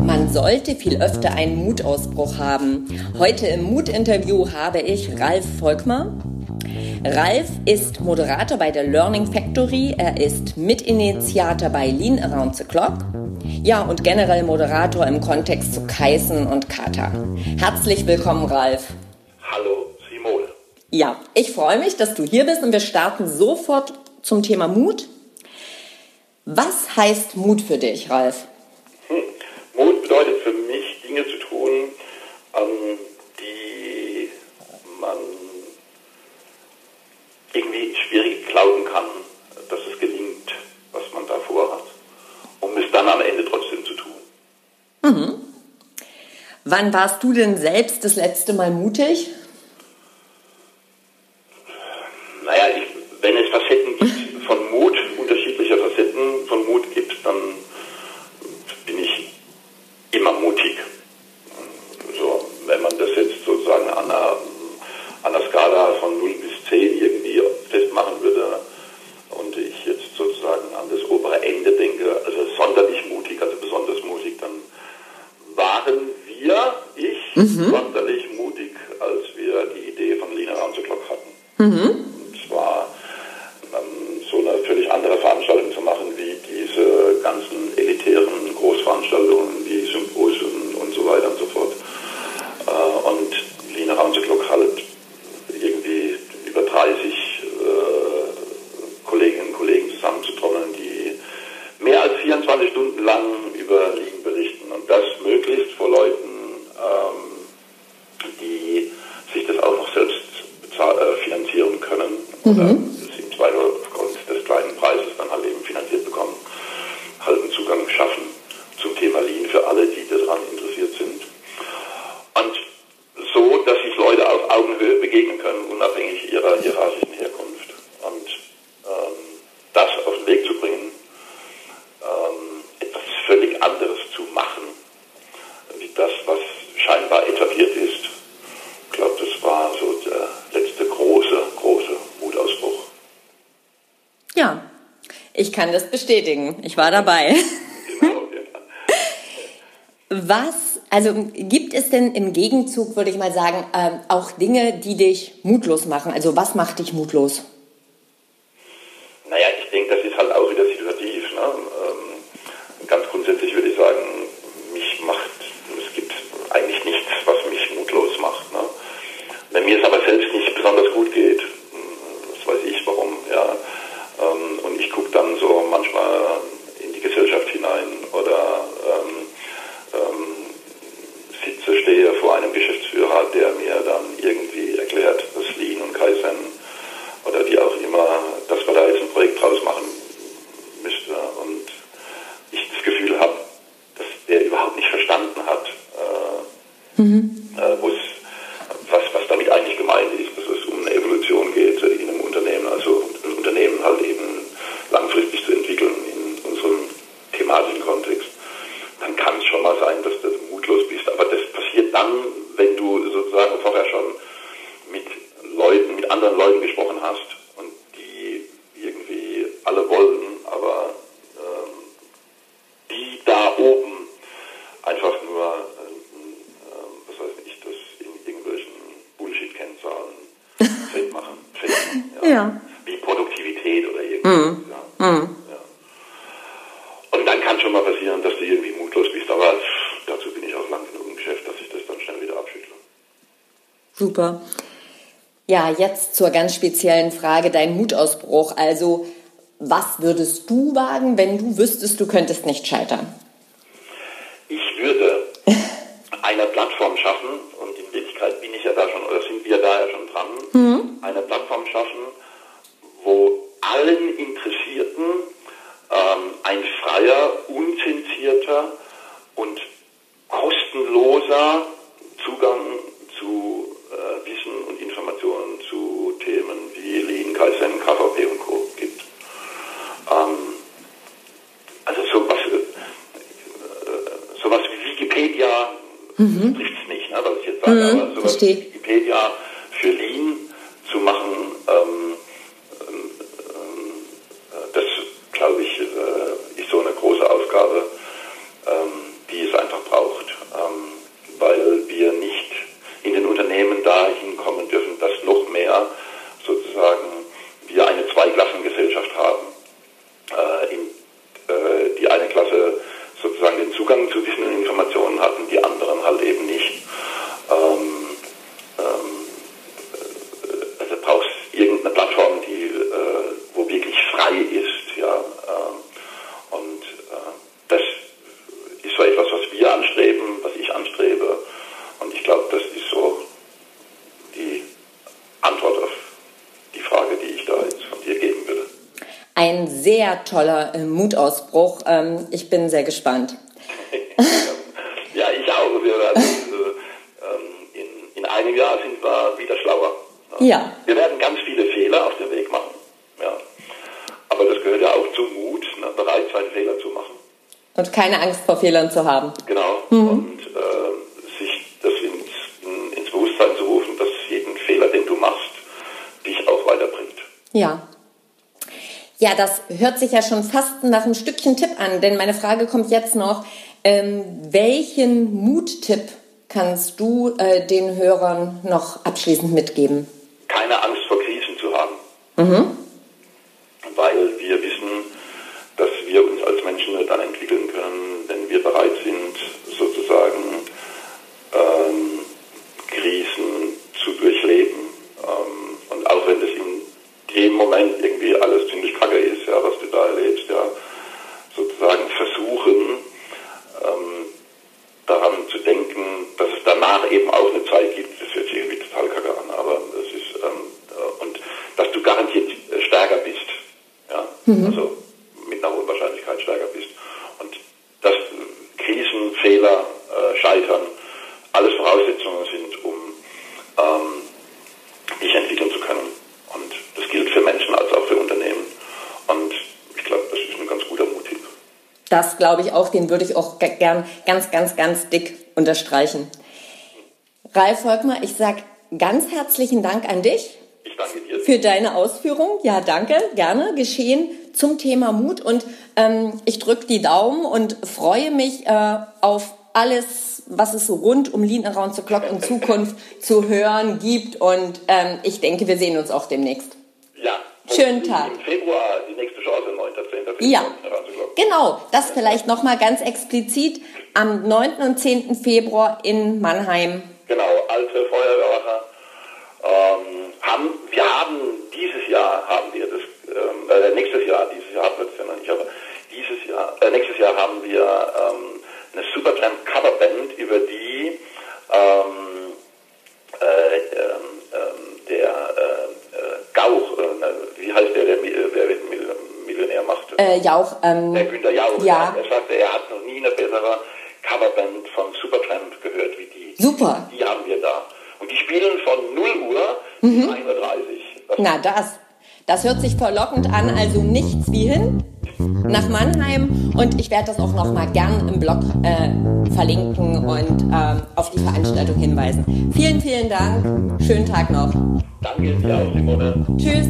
Man sollte viel öfter einen Mutausbruch haben. Heute im Mut-Interview habe ich Ralf Volkmar. Ralf ist Moderator bei der Learning Factory. Er ist Mitinitiator bei Lean Around the Clock. Ja, und generell Moderator im Kontext zu Kaizen und Kata. Herzlich willkommen, Ralf. Ja, ich freue mich, dass du hier bist und wir starten sofort zum Thema Mut. Was heißt Mut für dich, Ralf? Hm. Mut bedeutet für mich, Dinge zu tun, ähm, die man irgendwie schwierig glauben kann, dass es gelingt, was man da vorhat, um es dann am Ende trotzdem zu tun. Mhm. Wann warst du denn selbst das letzte Mal mutig? Mhm. sonderlich mutig, als wir die Idee von Lina Ramseglock hatten. Mhm. Und zwar ähm, so eine völlig andere Veranstaltung zu machen, wie diese ganzen elitären Großveranstaltungen, wie Symposien und so weiter und so fort. Äh, und Lina Ramseglock halt irgendwie über 30 äh, Kolleginnen und Kollegen zusammenzutrommeln, die mehr als 24 Stunden lang über Liegen berichten und das möglichst vor Leuten, Mhm. sie im Zweifel aufgrund des kleinen Preises dann halt eben finanziert bekommen, halben Zugang schaffen zum Thema Lean für alle, die daran interessiert sind. Und so, dass sich Leute auf Augenhöhe begegnen können, unabhängig ihrer hierarchischen Herkunft. Und ähm, das auf den Weg zu bringen, ähm, etwas völlig anderes zu machen, wie das, was scheinbar etabliert ist. Ich glaube, das war so der letzte große, große Wutausbruch. Ja, ich kann das bestätigen. Ich war dabei. Genau, Was, also gibt es denn im Gegenzug, würde ich mal sagen, ähm, auch Dinge, die dich mutlos machen? Also was macht dich mutlos? Naja, ich denke, das ist halt auch wieder situativ. Ne? Ähm, ganz grundsätzlich würde ich sagen, mich macht, es gibt eigentlich nichts, was mich mutlos macht. Ne? Wenn mir es aber selbst nicht besonders gut geht, weiß ich warum, ja. Ähm, und ich gucke dann so manchmal in die Gesellschaft hinein oder ähm, ähm, sitze, stehe vor einem Geschäftsführer, der mir dann irgendwie erklärt, dass Lean und Kaizen oder wie auch immer, dass wir da jetzt ein Projekt draus machen müsste und ich das Gefühl habe, dass der überhaupt nicht verstanden hat, äh, mhm. äh, was, was damit eigentlich gemeint ist, dass es um eine Evolution geht in einem Unternehmen, also ein Unternehmen halt eben langfristig zu entwickeln in unserem thematischen Kontext, dann kann es schon mal sein, dass du mutlos bist. Aber das passiert dann, wenn du sozusagen vorher schon mit Leuten, mit anderen Leuten gesprochen hast und die irgendwie alle wollten, aber ähm, die da oben einfach nur, äh, äh, was weiß ich, das in irgendwelchen Bullshit-Kennzahlen fett machen. Fett machen ja. Wie Produktivität oder irgendwas. Mhm. Ja. Mhm. Ja. Und dann kann schon mal passieren, dass du irgendwie mutlos bist, aber dazu bin ich auch lang genug im Geschäft, dass ich das dann schnell wieder abschüttle. Super. Ja, jetzt zur ganz speziellen Frage, dein Mutausbruch. Also, was würdest du wagen, wenn du wüsstest, du könntest nicht scheitern? Ich würde eine Plattform schaffen, und in Wirklichkeit bin ich ja da schon, oder sind wir da ja schon dran, mhm. eine Plattform schaffen, allen Interessierten ähm, ein freier, unzensierter und kostenloser Zugang zu äh, Wissen und Informationen zu Themen wie Lean, Kaizen, KVP und Co. gibt. Ähm, also sowas, äh, sowas wie Wikipedia mhm. trifft es nicht, ne, was ich jetzt sage, mhm, aber sowas wie Wikipedia etwas, was wir anstreben, was ich anstrebe. Und ich glaube, das ist so die Antwort auf die Frage, die ich da jetzt von dir geben würde. Ein sehr toller äh, Mutausbruch. Ähm, ich bin sehr gespannt. ja, ich auch. Wir werden, äh, ähm, in, in einem Jahr sind wir wieder schlauer. Ja. Wir werden ganz viele Fehler auf dem Und keine Angst vor Fehlern zu haben. Genau. Mhm. Und äh, sich das ins, ins Bewusstsein zu rufen, dass jeden Fehler, den du machst, dich auch weiterbringt. Ja. Ja, das hört sich ja schon fast nach einem Stückchen Tipp an, denn meine Frage kommt jetzt noch. Ähm, welchen Muttipp kannst du äh, den Hörern noch abschließend mitgeben? Keine Angst vor Krisen zu haben. Mhm. Weil wir wissen, dass wir uns als Menschen nur dann entwickeln können, wenn wir bereit sind, sozusagen ähm, Krisen zu durchleben. Ähm, und auch wenn das in dem Moment irgendwie alles ziemlich kacke ist, ja, was du da erlebst, ja, sozusagen versuchen, ähm, daran zu denken, dass es danach eben auch eine Zeit gibt, das hört sich irgendwie total kacke an, aber es ist, ähm, äh, und dass du garantiert stärker bist, ja, mhm. also mit einer hohen Wahrscheinlichkeit stärker bist. Und dass Krisen, Fehler, äh, Scheitern alles Voraussetzungen sind, um ähm, dich entwickeln zu können. Und das gilt für Menschen als auch für Unternehmen. Und ich glaube, das ist ein ganz guter Muttipp. Das glaube ich auch, den würde ich auch gern ganz, ganz, ganz dick unterstreichen. Ralf Volkmar, ich sage ganz herzlichen Dank an dich. Ich danke dir. Für deine Ausführung. Ja, danke, gerne. Geschehen zum Thema Mut. Und ähm, ich drücke die Daumen und freue mich äh, auf alles, was es so rund um Lean Around the Clock in Zukunft zu hören gibt. Und ähm, ich denke, wir sehen uns auch demnächst. Ja. Schönen Tag. Im Februar die nächste Chance, 9.10. Ja, genau. Das vielleicht nochmal ganz explizit am 9. und 10. Februar in Mannheim. Genau, alte Feuerwehrwache. Ähm, wir haben dieses Jahr, haben wir das, ähm, äh, nächstes Jahr, dieses Jahr hatten wir das ja noch nicht, aber dieses Jahr, äh, nächstes Jahr haben wir ähm, eine Supertramp Coverband, über die ähm, äh, ähm, der äh, Gauch, äh, wie heißt der, der wer Millionär macht? Äh, Jauch. Ähm, der Günter Jauch. Ja. Er sagte, er hat noch nie eine bessere Coverband von Supertramp gehört wie die. Super. Die haben wir da. Und die spielen von 0 Uhr mhm. bis 1.30 Uhr. Na das. Das hört sich verlockend an, also nichts wie hin nach Mannheim und ich werde das auch noch mal gern im Blog äh, verlinken und äh, auf die Veranstaltung hinweisen. Vielen, vielen Dank. Schönen Tag noch. Danke dir auch, Simone. Tschüss.